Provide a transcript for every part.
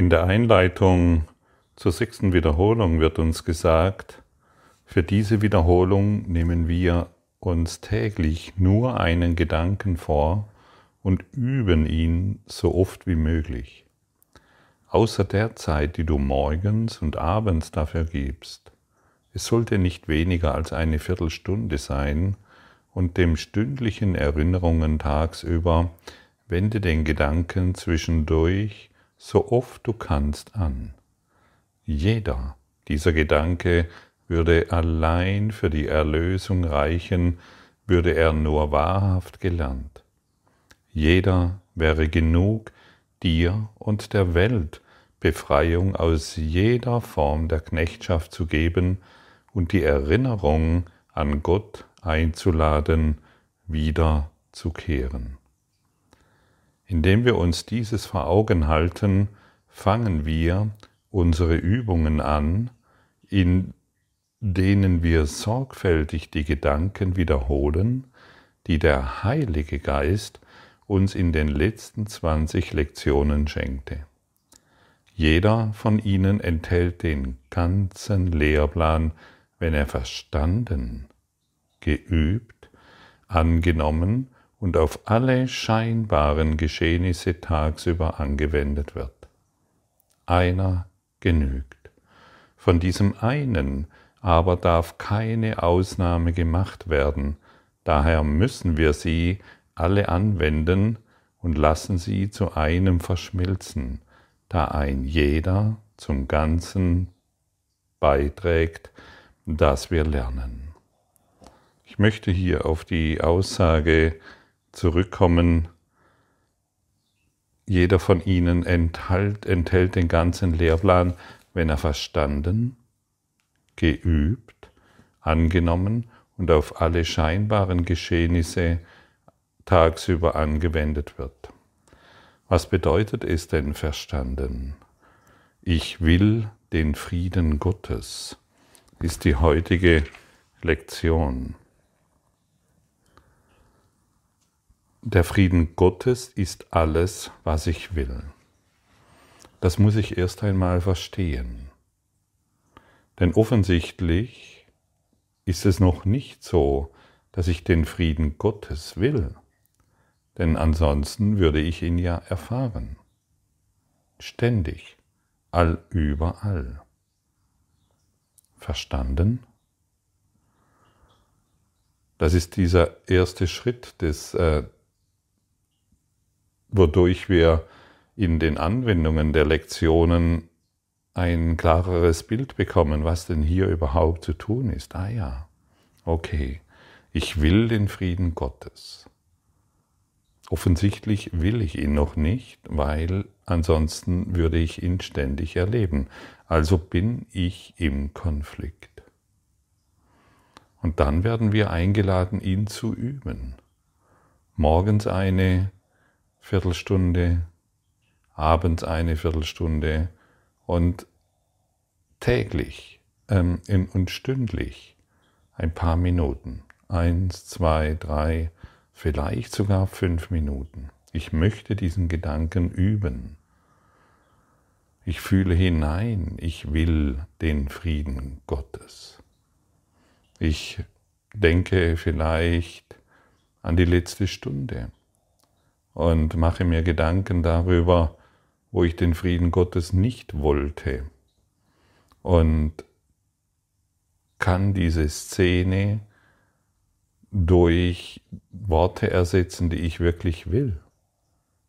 In der Einleitung zur sechsten Wiederholung wird uns gesagt, für diese Wiederholung nehmen wir uns täglich nur einen Gedanken vor und üben ihn so oft wie möglich. Außer der Zeit, die du morgens und abends dafür gibst. Es sollte nicht weniger als eine Viertelstunde sein und dem stündlichen Erinnerungen tagsüber wende den Gedanken zwischendurch so oft du kannst an. Jeder dieser Gedanke würde allein für die Erlösung reichen, würde er nur wahrhaft gelernt. Jeder wäre genug, dir und der Welt Befreiung aus jeder Form der Knechtschaft zu geben und die Erinnerung an Gott einzuladen, wieder zu kehren. Indem wir uns dieses vor Augen halten, fangen wir unsere Übungen an, in denen wir sorgfältig die Gedanken wiederholen, die der Heilige Geist uns in den letzten 20 Lektionen schenkte. Jeder von ihnen enthält den ganzen Lehrplan, wenn er verstanden, geübt, angenommen und auf alle scheinbaren Geschehnisse tagsüber angewendet wird. Einer genügt. Von diesem einen aber darf keine Ausnahme gemacht werden, daher müssen wir sie alle anwenden und lassen sie zu einem verschmilzen, da ein jeder zum Ganzen beiträgt, das wir lernen. Ich möchte hier auf die Aussage zurückkommen. Jeder von ihnen enthält, enthält den ganzen Lehrplan, wenn er verstanden, geübt, angenommen und auf alle scheinbaren Geschehnisse tagsüber angewendet wird. Was bedeutet es denn verstanden? Ich will den Frieden Gottes, ist die heutige Lektion. Der Frieden Gottes ist alles, was ich will. Das muss ich erst einmal verstehen. Denn offensichtlich ist es noch nicht so, dass ich den Frieden Gottes will. Denn ansonsten würde ich ihn ja erfahren. Ständig, allüberall. Verstanden? Das ist dieser erste Schritt des, äh, wodurch wir in den Anwendungen der Lektionen ein klareres Bild bekommen, was denn hier überhaupt zu tun ist. Ah ja, okay, ich will den Frieden Gottes. Offensichtlich will ich ihn noch nicht, weil ansonsten würde ich ihn ständig erleben. Also bin ich im Konflikt. Und dann werden wir eingeladen, ihn zu üben. Morgens eine, Viertelstunde, abends eine Viertelstunde und täglich ähm, und stündlich ein paar Minuten. Eins, zwei, drei, vielleicht sogar fünf Minuten. Ich möchte diesen Gedanken üben. Ich fühle hinein, ich will den Frieden Gottes. Ich denke vielleicht an die letzte Stunde und mache mir Gedanken darüber, wo ich den Frieden Gottes nicht wollte. Und kann diese Szene durch Worte ersetzen, die ich wirklich will.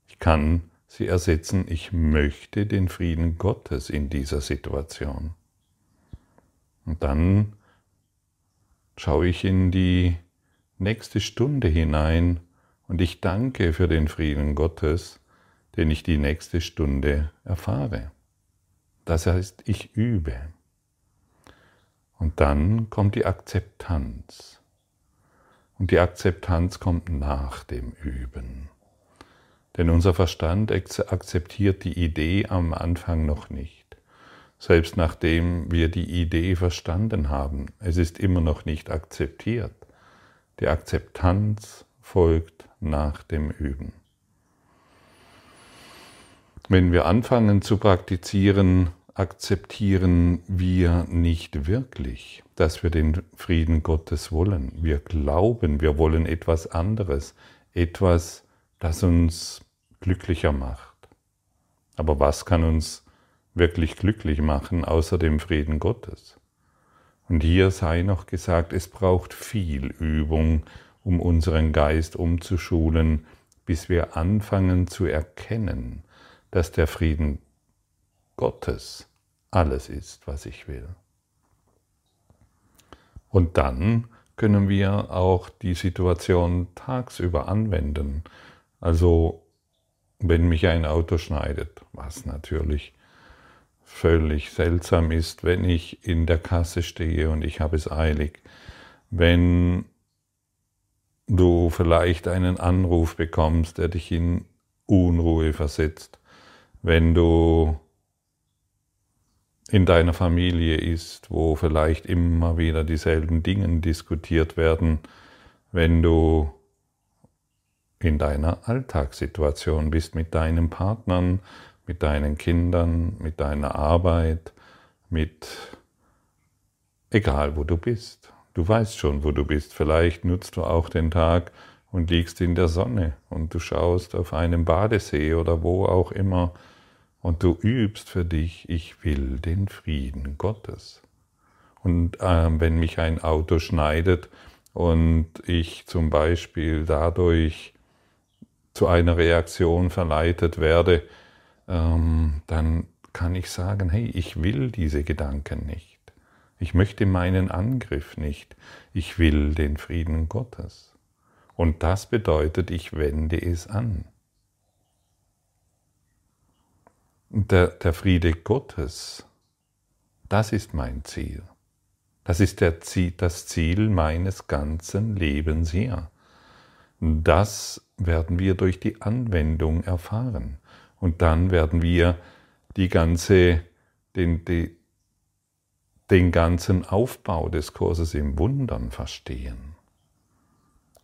Ich kann sie ersetzen, ich möchte den Frieden Gottes in dieser Situation. Und dann schaue ich in die nächste Stunde hinein und ich danke für den Frieden Gottes, den ich die nächste Stunde erfahre. Das heißt, ich übe. Und dann kommt die Akzeptanz. Und die Akzeptanz kommt nach dem Üben. Denn unser Verstand akzeptiert die Idee am Anfang noch nicht. Selbst nachdem wir die Idee verstanden haben, es ist immer noch nicht akzeptiert. Die Akzeptanz folgt nach dem Üben. Wenn wir anfangen zu praktizieren, akzeptieren wir nicht wirklich, dass wir den Frieden Gottes wollen. Wir glauben, wir wollen etwas anderes, etwas, das uns glücklicher macht. Aber was kann uns wirklich glücklich machen außer dem Frieden Gottes? Und hier sei noch gesagt, es braucht viel Übung, um unseren Geist umzuschulen, bis wir anfangen zu erkennen, dass der Frieden Gottes alles ist, was ich will. Und dann können wir auch die Situation tagsüber anwenden. Also wenn mich ein Auto schneidet, was natürlich völlig seltsam ist, wenn ich in der Kasse stehe und ich habe es eilig, wenn du vielleicht einen Anruf bekommst, der dich in Unruhe versetzt, wenn du in deiner Familie ist, wo vielleicht immer wieder dieselben Dinge diskutiert werden, wenn du in deiner Alltagssituation bist mit deinen Partnern, mit deinen Kindern, mit deiner Arbeit, mit egal wo du bist. Du weißt schon, wo du bist. Vielleicht nutzt du auch den Tag und liegst in der Sonne und du schaust auf einem Badesee oder wo auch immer und du übst für dich, ich will den Frieden Gottes. Und äh, wenn mich ein Auto schneidet und ich zum Beispiel dadurch zu einer Reaktion verleitet werde, ähm, dann kann ich sagen, hey, ich will diese Gedanken nicht. Ich möchte meinen Angriff nicht. Ich will den Frieden Gottes. Und das bedeutet, ich wende es an. der, der Friede Gottes, das ist mein Ziel. Das ist der, das Ziel meines ganzen Lebens hier. Das werden wir durch die Anwendung erfahren. Und dann werden wir die ganze, den, die, den ganzen Aufbau des Kurses im Wundern verstehen.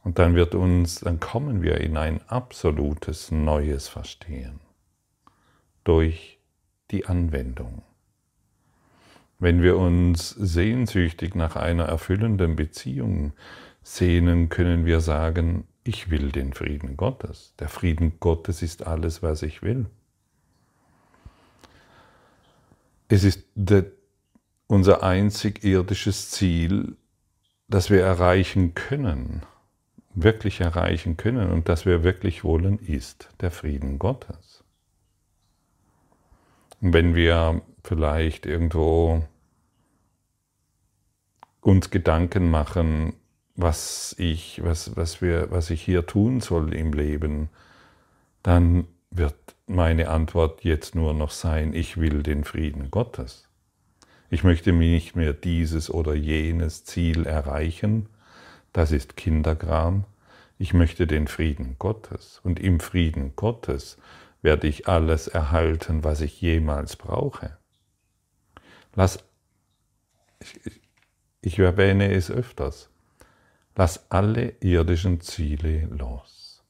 Und dann wird uns, dann kommen wir in ein absolutes neues Verstehen durch die Anwendung. Wenn wir uns sehnsüchtig nach einer erfüllenden Beziehung sehnen, können wir sagen, ich will den Frieden Gottes. Der Frieden Gottes ist alles, was ich will. Es ist unser einzig irdisches Ziel, das wir erreichen können, wirklich erreichen können und das wir wirklich wollen, ist der Frieden Gottes. Wenn wir vielleicht irgendwo uns Gedanken machen, was ich, was, was, wir, was ich hier tun soll im Leben, dann wird meine Antwort jetzt nur noch sein, ich will den Frieden Gottes. Ich möchte nicht mehr dieses oder jenes Ziel erreichen, das ist Kindergram. Ich möchte den Frieden Gottes. Und im Frieden Gottes werde ich alles erhalten, was ich jemals brauche. Lass, ich, ich erwähne es öfters, lass alle irdischen Ziele los.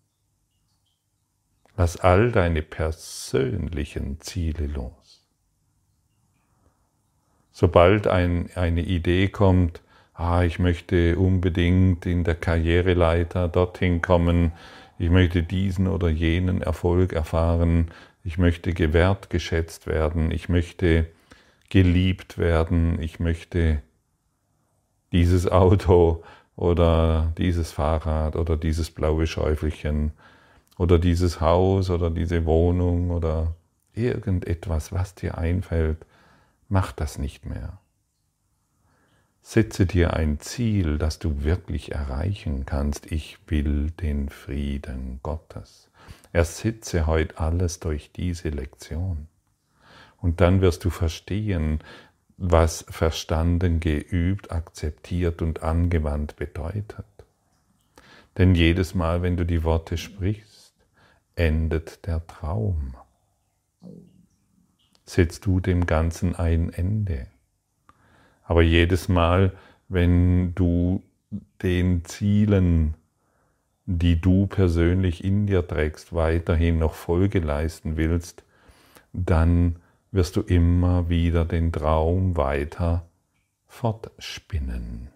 Lass all deine persönlichen Ziele los. Sobald ein, eine Idee kommt, ah, ich möchte unbedingt in der Karriereleiter dorthin kommen, ich möchte diesen oder jenen Erfolg erfahren, ich möchte gewertgeschätzt werden, ich möchte geliebt werden, ich möchte dieses Auto oder dieses Fahrrad oder dieses blaue Schäufelchen oder dieses Haus oder diese Wohnung oder irgendetwas, was dir einfällt, mach das nicht mehr. Setze dir ein Ziel, das du wirklich erreichen kannst. Ich will den Frieden Gottes. Ersetze heute alles durch diese Lektion. Und dann wirst du verstehen, was verstanden, geübt, akzeptiert und angewandt bedeutet. Denn jedes Mal, wenn du die Worte sprichst, endet der Traum. Setzt du dem Ganzen ein Ende. Aber jedes Mal, wenn du den Zielen, die du persönlich in dir trägst, weiterhin noch Folge leisten willst, dann wirst du immer wieder den Traum weiter fortspinnen.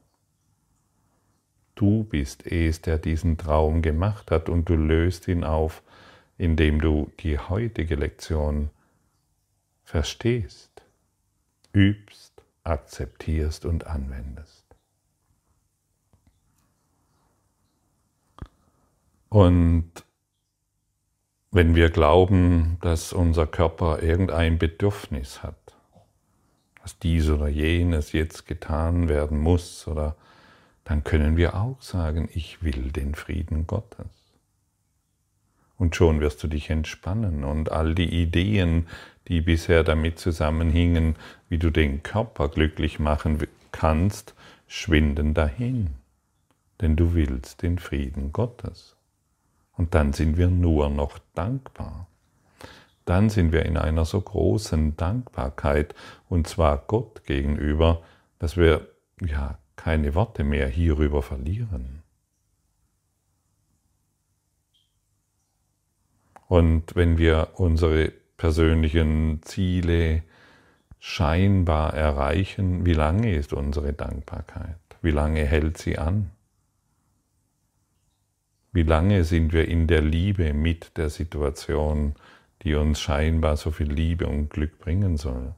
Du bist es, der diesen Traum gemacht hat und du löst ihn auf, indem du die heutige Lektion verstehst, übst, akzeptierst und anwendest. Und wenn wir glauben, dass unser Körper irgendein Bedürfnis hat, dass dies oder jenes jetzt getan werden muss, oder dann können wir auch sagen, ich will den Frieden Gottes. Und schon wirst du dich entspannen und all die Ideen, die bisher damit zusammenhingen, wie du den Körper glücklich machen kannst, schwinden dahin. Denn du willst den Frieden Gottes. Und dann sind wir nur noch dankbar. Dann sind wir in einer so großen Dankbarkeit, und zwar Gott gegenüber, dass wir ja keine Worte mehr hierüber verlieren. Und wenn wir unsere persönlichen Ziele scheinbar erreichen, wie lange ist unsere Dankbarkeit? Wie lange hält sie an? Wie lange sind wir in der Liebe mit der Situation, die uns scheinbar so viel Liebe und Glück bringen soll?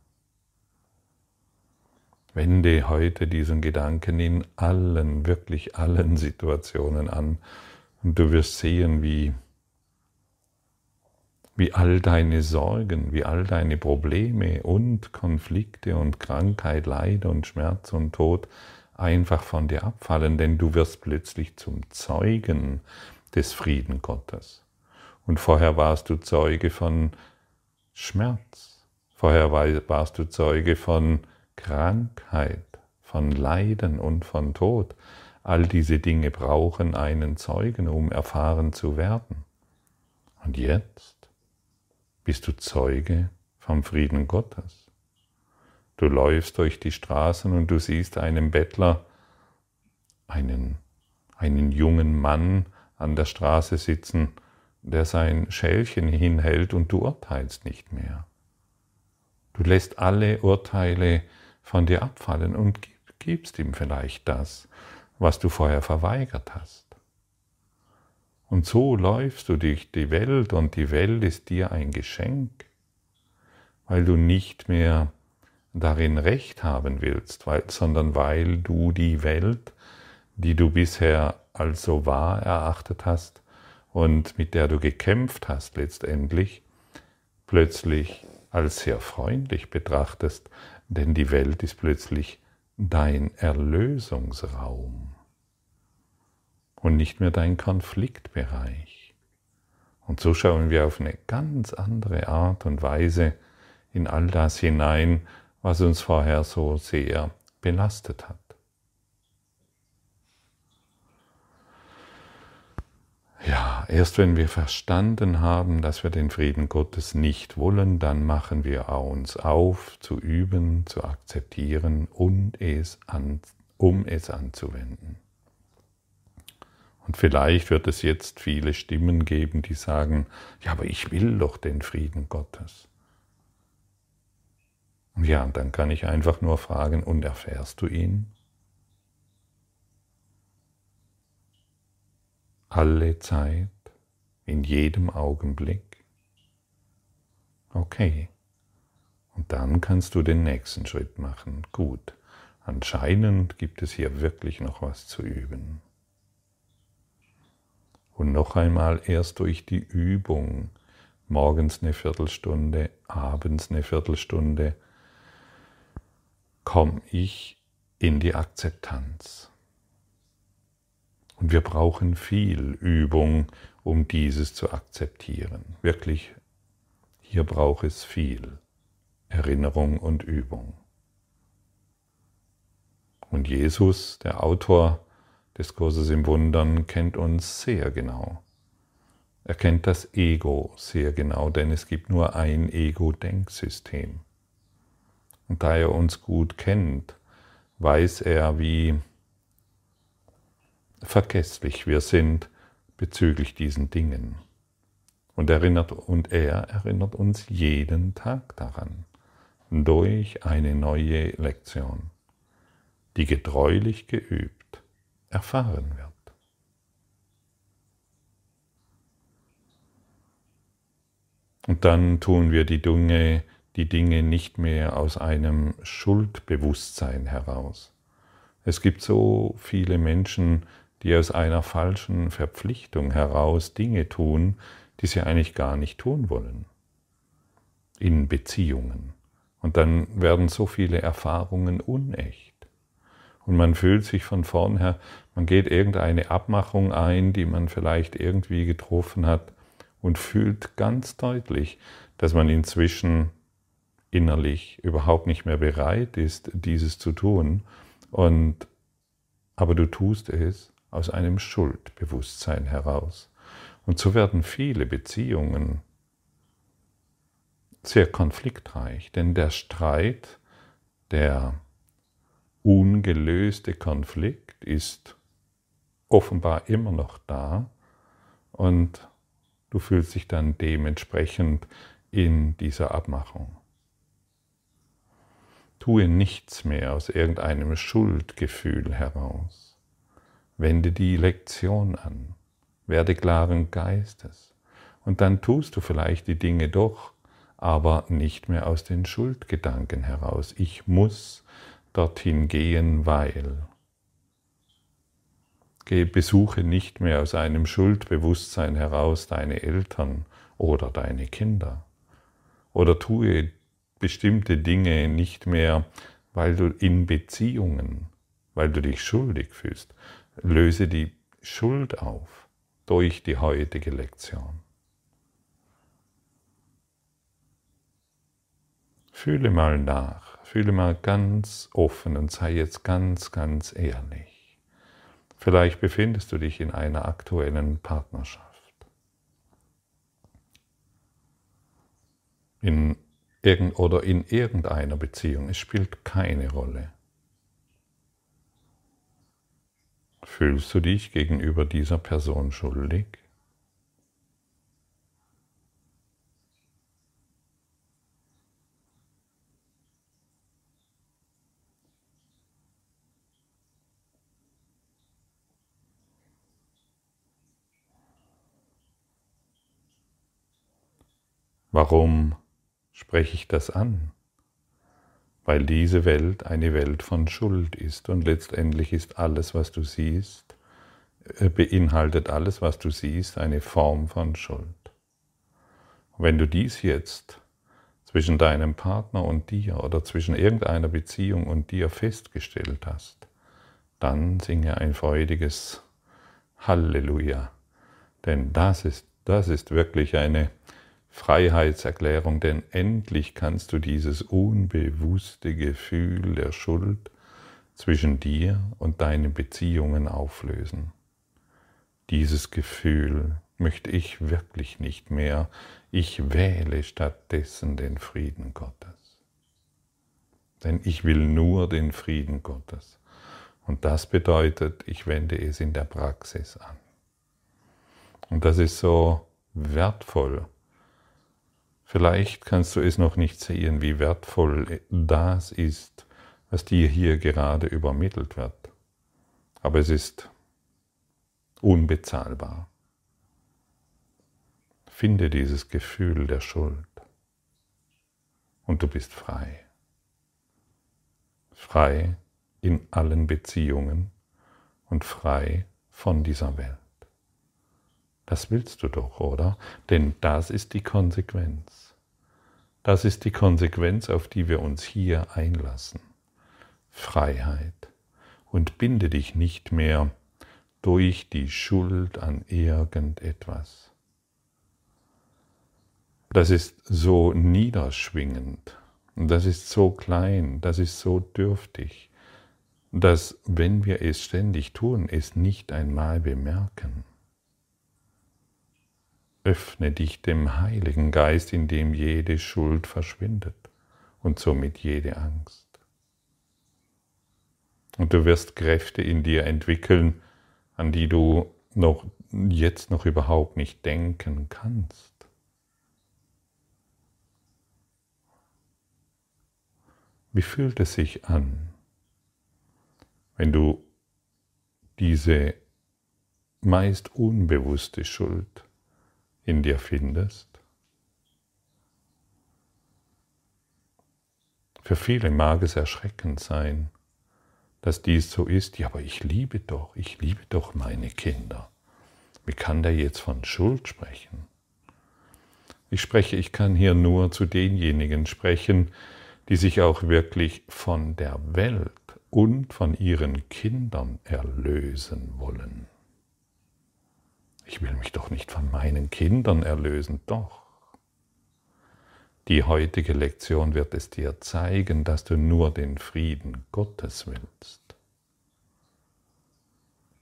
Wende heute diesen Gedanken in allen, wirklich allen Situationen an und du wirst sehen, wie wie all deine Sorgen, wie all deine Probleme und Konflikte und Krankheit, Leid und Schmerz und Tod einfach von dir abfallen, denn du wirst plötzlich zum Zeugen des Frieden Gottes. Und vorher warst du Zeuge von Schmerz, vorher warst du Zeuge von Krankheit, von Leiden und von Tod. All diese Dinge brauchen einen Zeugen, um erfahren zu werden. Und jetzt bist du Zeuge vom Frieden Gottes. Du läufst durch die Straßen und du siehst einen Bettler, einen, einen jungen Mann an der Straße sitzen, der sein Schälchen hinhält und du urteilst nicht mehr. Du lässt alle Urteile von dir abfallen und gibst ihm vielleicht das, was du vorher verweigert hast. Und so läufst du durch die Welt und die Welt ist dir ein Geschenk, weil du nicht mehr darin Recht haben willst, weil, sondern weil du die Welt, die du bisher als so wahr erachtet hast und mit der du gekämpft hast letztendlich, plötzlich als sehr freundlich betrachtest, denn die Welt ist plötzlich dein Erlösungsraum und nicht mehr dein Konfliktbereich. Und so schauen wir auf eine ganz andere Art und Weise in all das hinein, was uns vorher so sehr belastet hat. Ja, erst wenn wir verstanden haben, dass wir den Frieden Gottes nicht wollen, dann machen wir uns auf, zu üben, zu akzeptieren und es an, um es anzuwenden. Und vielleicht wird es jetzt viele Stimmen geben, die sagen, ja, aber ich will doch den Frieden Gottes. Ja, und dann kann ich einfach nur fragen, und erfährst du ihn? Alle Zeit, in jedem Augenblick? Okay. Und dann kannst du den nächsten Schritt machen. Gut. Anscheinend gibt es hier wirklich noch was zu üben. Und noch einmal erst durch die Übung, morgens eine Viertelstunde, abends eine Viertelstunde, komme ich in die Akzeptanz. Und wir brauchen viel Übung, um dieses zu akzeptieren. Wirklich, hier braucht es viel Erinnerung und Übung. Und Jesus, der Autor des Kurses im Wundern kennt uns sehr genau. Er kennt das Ego sehr genau, denn es gibt nur ein Ego-Denksystem. Und da er uns gut kennt, weiß er, wie vergesslich wir sind bezüglich diesen Dingen. Und, erinnert, und er erinnert uns jeden Tag daran, durch eine neue Lektion, die getreulich geübt erfahren wird. Und dann tun wir die Dinge, die Dinge nicht mehr aus einem Schuldbewusstsein heraus. Es gibt so viele Menschen, die aus einer falschen Verpflichtung heraus Dinge tun, die sie eigentlich gar nicht tun wollen. In Beziehungen. Und dann werden so viele Erfahrungen unecht. Und man fühlt sich von vornher, man geht irgendeine Abmachung ein, die man vielleicht irgendwie getroffen hat und fühlt ganz deutlich, dass man inzwischen innerlich überhaupt nicht mehr bereit ist, dieses zu tun. Und, aber du tust es aus einem Schuldbewusstsein heraus. Und so werden viele Beziehungen sehr konfliktreich, denn der Streit, der ungelöste Konflikt ist offenbar immer noch da und du fühlst dich dann dementsprechend in dieser Abmachung. Tue nichts mehr aus irgendeinem Schuldgefühl heraus. Wende die Lektion an. Werde klaren Geistes. Und dann tust du vielleicht die Dinge doch, aber nicht mehr aus den Schuldgedanken heraus. Ich muss dorthin gehen, weil. Besuche nicht mehr aus einem Schuldbewusstsein heraus deine Eltern oder deine Kinder. Oder tue bestimmte Dinge nicht mehr, weil du in Beziehungen, weil du dich schuldig fühlst. Löse die Schuld auf durch die heutige Lektion. Fühle mal nach, fühle mal ganz offen und sei jetzt ganz, ganz ehrlich. Vielleicht befindest du dich in einer aktuellen Partnerschaft. In irgend oder in irgendeiner Beziehung. Es spielt keine Rolle. Fühlst du dich gegenüber dieser Person schuldig? Warum spreche ich das an? Weil diese Welt eine Welt von Schuld ist und letztendlich ist alles, was du siehst, äh, beinhaltet alles, was du siehst, eine Form von Schuld. Wenn du dies jetzt zwischen deinem Partner und dir oder zwischen irgendeiner Beziehung und dir festgestellt hast, dann singe ein freudiges Halleluja. Denn das ist, das ist wirklich eine Freiheitserklärung, denn endlich kannst du dieses unbewusste Gefühl der Schuld zwischen dir und deinen Beziehungen auflösen. Dieses Gefühl möchte ich wirklich nicht mehr. Ich wähle stattdessen den Frieden Gottes. Denn ich will nur den Frieden Gottes. Und das bedeutet, ich wende es in der Praxis an. Und das ist so wertvoll, Vielleicht kannst du es noch nicht sehen, wie wertvoll das ist, was dir hier gerade übermittelt wird. Aber es ist unbezahlbar. Finde dieses Gefühl der Schuld und du bist frei. Frei in allen Beziehungen und frei von dieser Welt. Das willst du doch, oder? Denn das ist die Konsequenz. Das ist die Konsequenz, auf die wir uns hier einlassen. Freiheit. Und binde dich nicht mehr durch die Schuld an irgendetwas. Das ist so niederschwingend, das ist so klein, das ist so dürftig, dass wenn wir es ständig tun, es nicht einmal bemerken öffne dich dem Heiligen Geist, in dem jede Schuld verschwindet und somit jede Angst. Und du wirst Kräfte in dir entwickeln, an die du noch jetzt noch überhaupt nicht denken kannst. Wie fühlt es sich an, wenn du diese meist unbewusste Schuld in dir findest? Für viele mag es erschreckend sein, dass dies so ist. Ja, aber ich liebe doch, ich liebe doch meine Kinder. Wie kann der jetzt von Schuld sprechen? Ich spreche, ich kann hier nur zu denjenigen sprechen, die sich auch wirklich von der Welt und von ihren Kindern erlösen wollen. Ich will mich doch nicht von meinen Kindern erlösen, doch. Die heutige Lektion wird es dir zeigen, dass du nur den Frieden Gottes willst.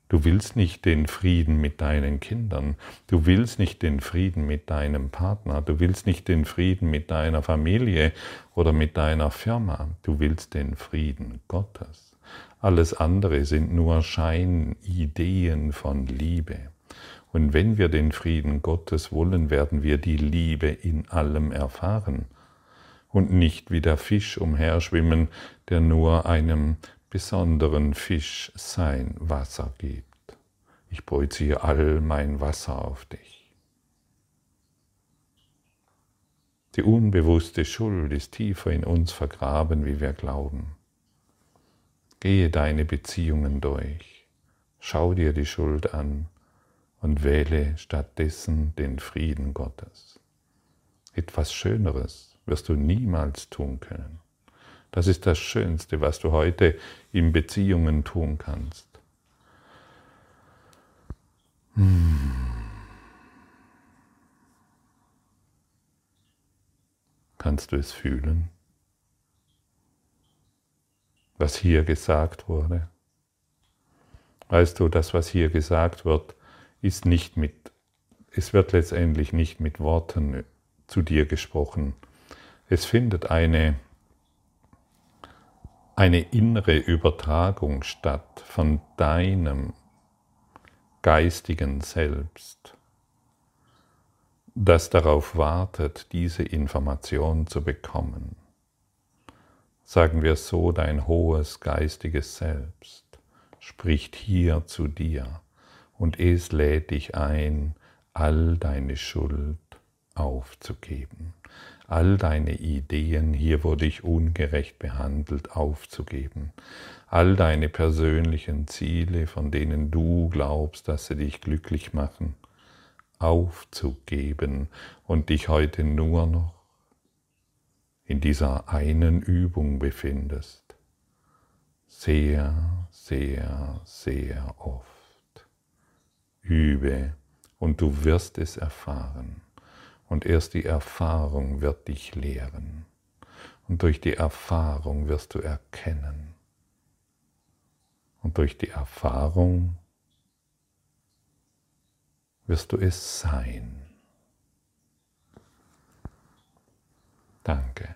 Du willst nicht den Frieden mit deinen Kindern, du willst nicht den Frieden mit deinem Partner, du willst nicht den Frieden mit deiner Familie oder mit deiner Firma, du willst den Frieden Gottes. Alles andere sind nur Scheinideen von Liebe. Und wenn wir den Frieden Gottes wollen, werden wir die Liebe in allem erfahren und nicht wie der Fisch umherschwimmen, der nur einem besonderen Fisch sein Wasser gibt. Ich projiziere all mein Wasser auf dich. Die unbewusste Schuld ist tiefer in uns vergraben, wie wir glauben. Gehe deine Beziehungen durch, schau dir die Schuld an und wähle stattdessen den Frieden Gottes. Etwas Schöneres wirst du niemals tun können. Das ist das Schönste, was du heute in Beziehungen tun kannst. Hm. Kannst du es fühlen, was hier gesagt wurde? Weißt du, das, was hier gesagt wird, ist nicht mit, es wird letztendlich nicht mit Worten zu dir gesprochen. Es findet eine eine innere Übertragung statt von deinem geistigen Selbst, das darauf wartet, diese Information zu bekommen. Sagen wir so, dein hohes geistiges Selbst spricht hier zu dir und es lädt dich ein, all deine Schuld aufzugeben all deine Ideen, hier wurde ich ungerecht behandelt, aufzugeben, all deine persönlichen Ziele, von denen du glaubst, dass sie dich glücklich machen, aufzugeben und dich heute nur noch in dieser einen Übung befindest. Sehr, sehr, sehr oft. Übe und du wirst es erfahren. Und erst die Erfahrung wird dich lehren. Und durch die Erfahrung wirst du erkennen. Und durch die Erfahrung wirst du es sein. Danke.